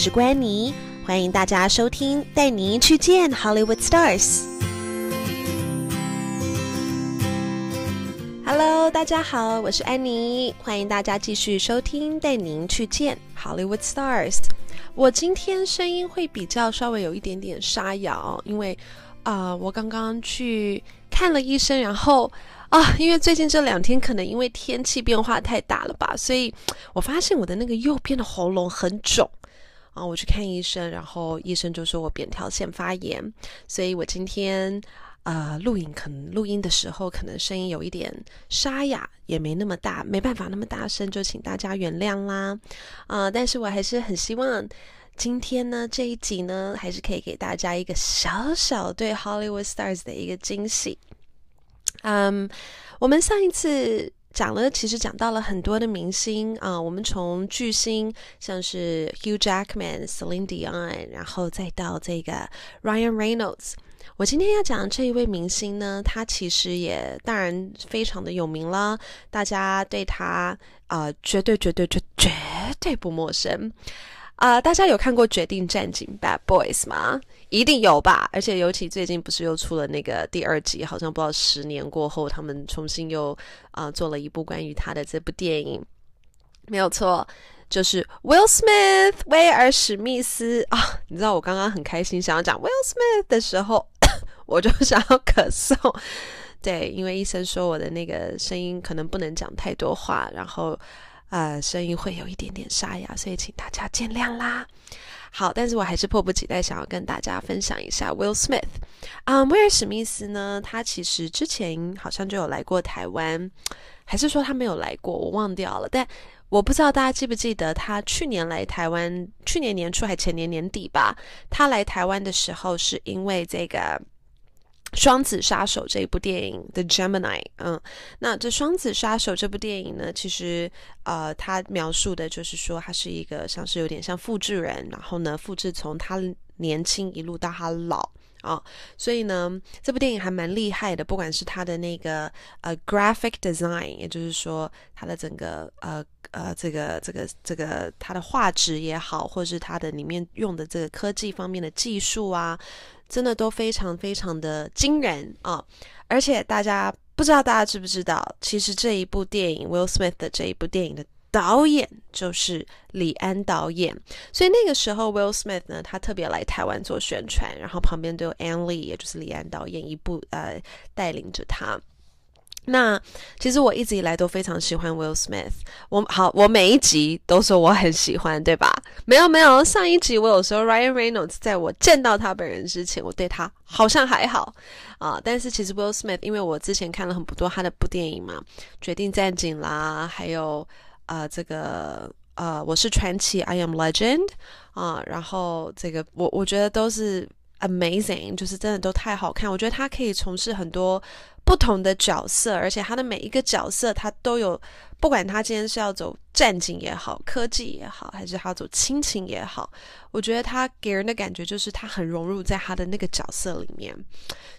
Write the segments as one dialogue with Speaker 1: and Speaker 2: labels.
Speaker 1: 是关妮，欢迎大家收听，带您去见 Hollywood Stars。Hello，大家好，我是安妮，欢迎大家继续收听，带您去见 Hollywood Stars。我今天声音会比较稍微有一点点沙哑，因为啊、我刚刚去看了医生，然后。啊，因为最近这两天可能因为天气变化太大了吧，所以我发现我的那个右边的喉咙很肿啊。我去看医生，然后医生就说我扁桃腺发炎，所以我今天呃录影可能录音的时候可能声音有一点沙哑，也没那么大，没办法那么大声，就请大家原谅啦。啊，但是我还是很希望今天呢这一集呢，还是可以给大家一个小小对 Hollywood Stars 的一个惊喜。嗯我们上一次讲了，其实讲到了很多的明星啊。我们从巨星像是 Hugh Jackman、Celine Dion，然后再到这个 Ryan Reynolds。我今天要讲的这一位明星呢，他其实也当然非常的有名了，大家对他啊、呃、绝对绝对绝绝对不陌生。啊大家有看过《决定战警》Bad Boys 吗？一定有吧。而且尤其最近不是又出了那个第二集，好像不知道十年过后，他们重新又啊、做了一部关于他的这部电影。没有错，就是 Will Smith 威尔史密斯啊。你知道我刚刚很开心想要讲 Will Smith 的时候，我就想要咳嗽。对，因为医生说我的那个声音可能不能讲太多话，然后。呃，声音会有一点点沙哑，所以请大家见谅啦。好，但是我还是迫不及待想要跟大家分享一下 Will Smith。啊，威尔史密斯呢，他其实之前好像就有来过台湾，还是说他没有来过？我忘掉了。但我不知道大家记不记得，他去年来台湾，去年年初还前年年底吧，他来台湾的时候是因为这个。双子杀手这一部电影《The Gemini》，嗯，那这双子杀手这部电影呢，其实呃，它描述的就是说，他是一个像是有点像复制人，然后呢，复制从他年轻一路到他老啊、哦，所以呢，这部电影还蛮厉害的，不管是它的那个呃 graphic design，也就是说它的整个呃呃这个这个这个它的画质也好，或是它的里面用的这个科技方面的技术啊。真的都非常非常的惊人啊、而且大家不知道大家知不知道，其实这一部电影 Will Smith 的这一部电影的导演就是李安导演，所以那个时候 Will Smith 呢，他特别来台湾做宣传，然后旁边都有 Ang Lee，也就是李安导演一部呃带领着他。那其实我一直以来都非常喜欢 Will Smith，我好，我每一集都说我很喜欢，对吧？没有没有，上一集我有说 Ryan Reynolds，在我见到他本人之前，我对他好像还好啊。但是其实 Will Smith，因为我之前看了很多他的部电影嘛，《决定战警》啦，还有啊、这个呃我是传奇 I Am Legend 啊，然后这个我我觉得都是 amazing，就是真的都太好看。我觉得他可以从事很多。不同的角色，而且他的每一个角色，他都有，不管他今天是要走战警也好，科技也好，还是他走亲情也好，我觉得他给人的感觉就是他很融入在他的那个角色里面。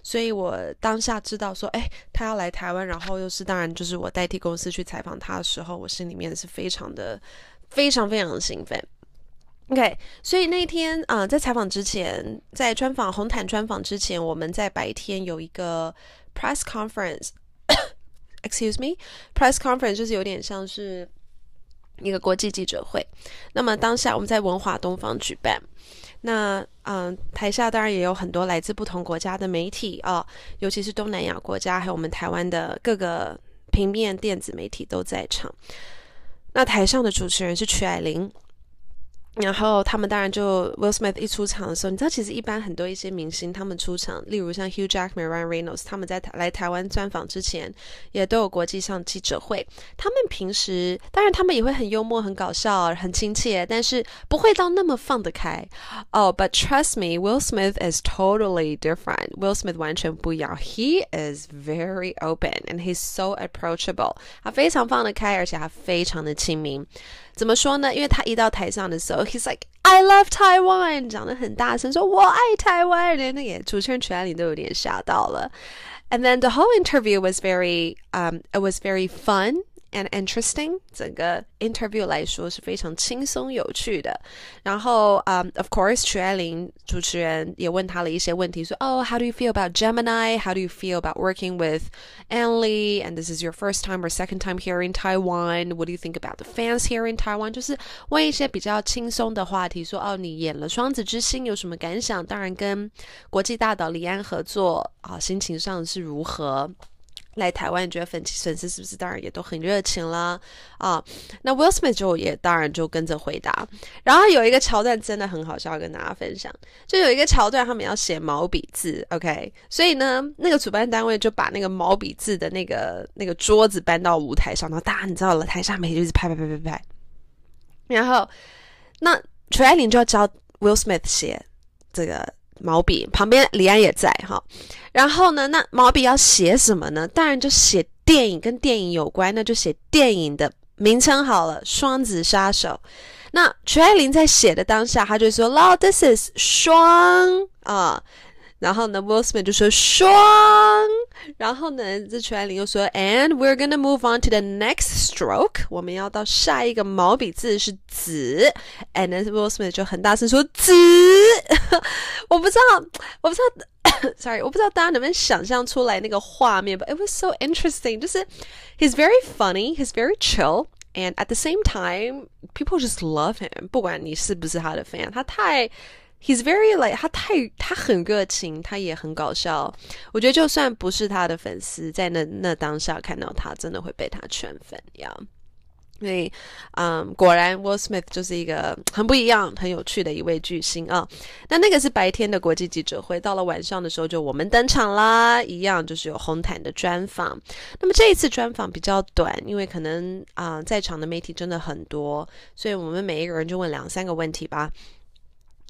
Speaker 1: 所以我当下知道说，哎，他要来台湾，然后又是当然就是我代替公司去采访他的时候，我心里面是非常的、非常非常的兴奋。OK，所以那天啊、在采访之前，在专访红毯专访之前，我们在白天有一个。Press conference，excuse me，press conference 就是有点像是一个国际记者会。那么当下我们在文华东方举办，那嗯，台下当然也有很多来自不同国家的媒体啊、哦，尤其是东南亚国家，还有我们台湾的各个平面电子媒体都在场。那台上的主持人是曲爱玲。然后他们当然就 Will Smith 一出场的时候，你知道其实一般很多一些明星他们出场，例如像 Hugh Jackman、Ryan Reynolds，他们在台来台湾专访之前，也都有国际上记者会。他们平时当然他们也会很幽默、很搞笑、很亲切，但是不会到那么放得开。哦、oh，But trust me, Will Smith is totally different. Will Smith 完全不一样。He is very open and he's so approachable. 他非常放得开，而且他非常的亲民。怎么说呢？因为他一到台上的时候，He's like I love Taiwan，讲得很大声，说我爱台湾。连那个主持人全里都有点吓到了。And then the whole interview was very, um, it was very fun and interesting，整个 interview 来说是非常轻松有趣的。然后，嗯、um,，of course，曲爱玲主持人也问他了一些问题，说，哦、oh,，how do you feel about Gemini？How do you feel about working with Ann Lee？And this is your first time or second time here in Taiwan？What do you think about the fans here in Taiwan？就是问一些比较轻松的话题，说，哦，你演了《双子之星》有什么感想？当然，跟国际大导李安合作啊，心情上是如何？ 来台湾，你觉得粉粉丝是不是当然也都很热情啦？啊，那 Will Smith 就也当然就跟着回答。然后有一个桥段真的很好笑，跟大家分享。就有一个桥段，他们要写毛笔字，OK？所以呢，那个主办单位就把那个毛笔字的那个那个桌子搬到舞台上，然后大家你知道了，台下媒体就是拍拍拍拍拍。然后那曲爱玲就要教 Will Smith 写这个。毛笔旁边，李安也在哈。然后呢，那毛笔要写什么呢？当然就写电影，跟电影有关，那就写电影的名称好了，《双子杀手》。那翟爱玲在写的当下，她就说：“Lo, this is 双啊。”然后呢，Will Smith 就说双，然后呢，这曲爱玲又说，And we're gonna move on to the next stroke，我们要到下一个毛笔字是子，And then Will Smith 就很大声说子，我不知道，我不知道，sorry，我不知道大家能不能想象出来那个画面，But it was so interesting，就是 He's very funny，He's very chill，and at the same time，people just love him，不管你是不是他的 fan，他太。 He's very like 他太他很热情，他也很搞笑。我觉得就算不是他的粉丝，在那那当下看到他，真的会被他圈粉呀。所以，嗯，果然 Will Smith 就是一个很不一样、很有趣的一位巨星啊。那那个是白天的国际记者会，到了晚上的时候就我们登场啦，一样就是有红毯的专访。那么这一次专访比较短，因为可能啊、在场的媒体真的很多，所以我们每一个人就问两三个问题吧。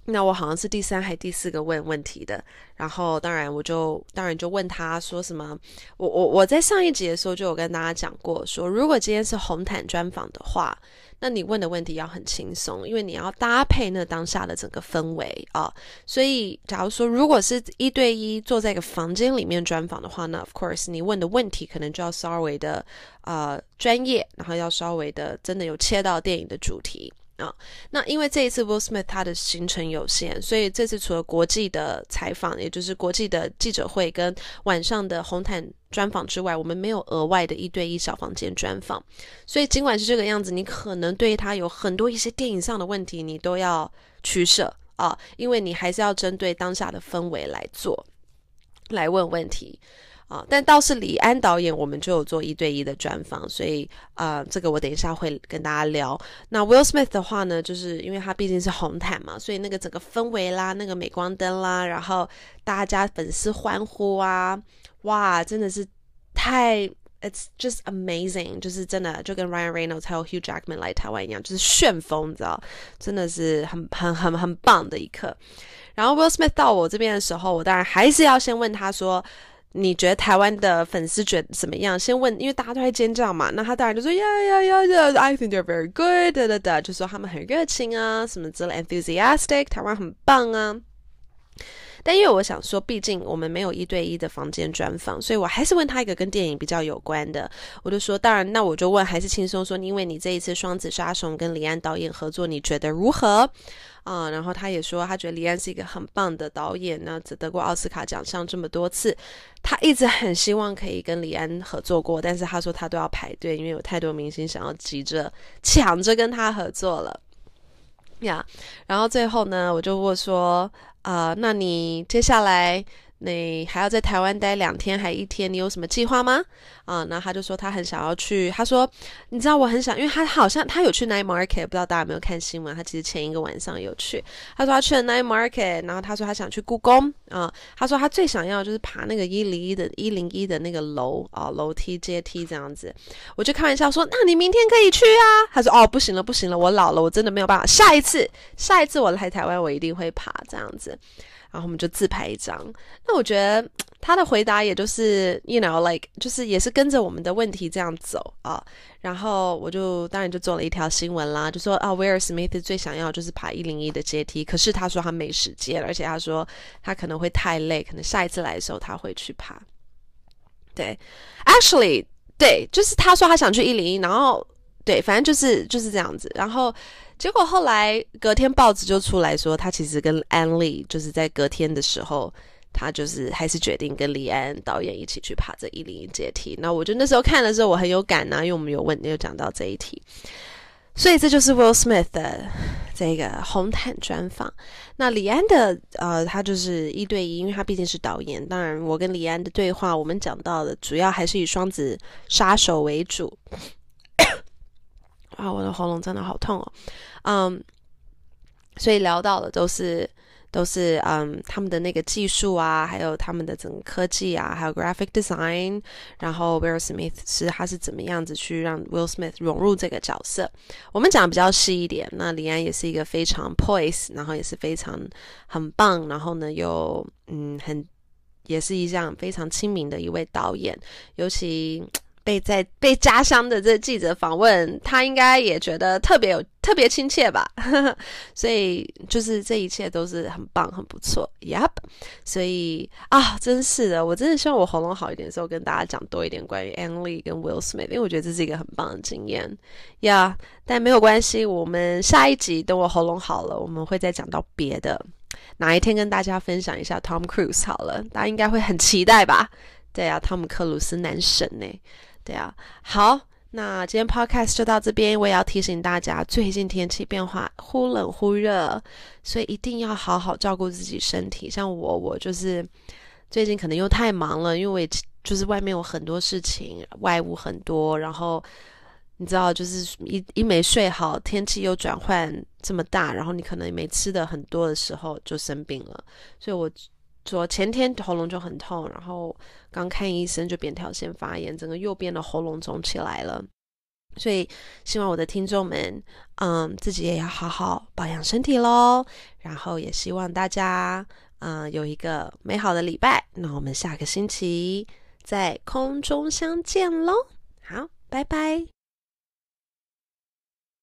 Speaker 1: 那我好像是第三还第四个问问题的，然后当然我就当然就问他说什么，我我我在上一集的时候就有跟大家讲过说，如果今天是红毯专访的话，那你问的问题要很轻松，因为你要搭配那当下的整个氛围啊。所以假如说如果是一对一坐在一个房间里面专访的话，那 of course 你问的问题可能就要稍微的呃专业，然后要稍微的真的有切到电影的主题。啊、那因为这一次 Will Smith 他的行程有限，所以这次除了国际的采访，也就是国际的记者会跟晚上的红毯专访之外，我们没有额外的一对一小房间专访。所以尽管是这个样子，你可能对他有很多一些电影上的问题，你都要取舍啊，因为你还是要针对当下的氛围来做，来问问题。啊，但倒是李安导演，我们就有做一对一的专访，所以啊、呃，这个我等一下会跟大家聊。那 Will Smith 的话呢，就是因为他毕竟是红毯嘛，所以那个整个氛围啦，那个镁光灯啦，然后大家粉丝欢呼啊，哇，真的是太，It's just amazing，就是真的就跟 Ryan Reynolds 还有 Hugh Jackman 来台湾一样，就是旋风，你知道，真的是很很很很棒的一刻。然后 Will Smith 到我这边的时候，我当然还是要先问他说。你觉得台湾的粉丝觉得怎么样？先问，因为大家都在尖叫嘛，那他当然就说呀呀呀呀，I think they're very good，哒哒哒，就说他们很热情啊，什么之类，enthusiastic，台湾很棒啊。但因为我想说，毕竟我们没有一对一的房间专访，所以我还是问他一个跟电影比较有关的。我就说，当然，那我就问，还是轻松说，因为你这一次《双子杀手》跟李安导演合作，你觉得如何？啊、嗯，然后他也说，他觉得李安是一个很棒的导演，那得过奥斯卡奖项这么多次，他一直很希望可以跟李安合作过，但是他说他都要排队，因为有太多明星想要急着抢着跟他合作了呀。然后最后呢，我就问说，啊、那你接下来？你还要在台湾待两天还一天？你有什么计划吗？啊，那他就说他很想要去。他说，你知道我很想，因为他好像他有去 Night Market，不知道大家有没有看新闻？他其实前一个晚上有去。他说他去了 Night Market，然后他说他想去故宫啊。他说他最想要就是爬那个一零一的一零一的那个楼啊，楼梯阶梯这样子。我就开玩笑说，那你明天可以去啊。他说哦，不行了不行了，我老了，我真的没有办法。下一次下一次我来台湾，我一定会爬这样子。然后我们就自拍一张。那我觉得他的回答也就是，you know，like，就是也是跟着我们的问题这样走啊。然后我就当然就做了一条新闻啦，就说啊，威尔史密斯最想要就是爬一零一的阶梯，可是他说他没时间，而且他说他可能会太累，可能下一次来的时候他会去爬。对，actually。对，就是他说他想去一零一，然后对，反正就是就是这样子。然后结果后来隔天报纸就出来说，他其实跟安利就是在隔天的时候，他就是还是决定跟李安导演一起去爬这一零一阶梯。那我觉得那时候看的时候我很有感呐、啊，因为我们有问有讲到这一题。所以这就是 Will Smith 的这个红毯专访。那李安的呃，他就是一对一，因为他毕竟是导演。当然，我跟李安的对话，我们讲到的主要还是以双子杀手为主。啊，我的喉咙真的好痛哦。嗯，所以聊到的都是。都是嗯，他们的那个技术啊，还有他们的整个科技啊，还有 graphic design，然后 Will Smith 是他是怎么样子去让 Will Smith 融入这个角色。我们讲比较细一点，那李安也是一个非常 poise，然后也是非常很棒，然后呢又嗯很也是一样非常亲民的一位导演，尤其。被在被家乡的这记者访问，他应该也觉得特别有特别亲切吧，所以就是这一切都是很棒很不错，Yep，所以啊，真是的，我真的希望我喉咙好一点的时候跟大家讲多一点关于 Ang Lee 跟 Will Smith，因为我觉得这是一个很棒的经验呀。但没有关系，我们下一集等我喉咙好了，我们会再讲到别的，哪一天跟大家分享一下 Tom Cruise 好了，大家应该会很期待吧？对啊，汤姆克鲁斯男神呢。对啊，好，那今天 podcast 就到这边。我也要提醒大家，最近天气变化忽冷忽热，所以一定要好好照顾自己身体。像我，我就是最近可能又太忙了，因为我也就是外面有很多事情，外务很多，然后你知道，就是一一没睡好，天气又转换这么大，然后你可能没吃的很多的时候就生病了，所以我。昨前天喉咙就很痛，然后刚看医生就扁桃腺发炎，整个右边的喉咙肿起来了。所以希望我的听众们，嗯，自己也要好好保养身体喽。然后也希望大家，嗯，有一个美好的礼拜。那我们下个星期在空中相见喽。好，拜拜。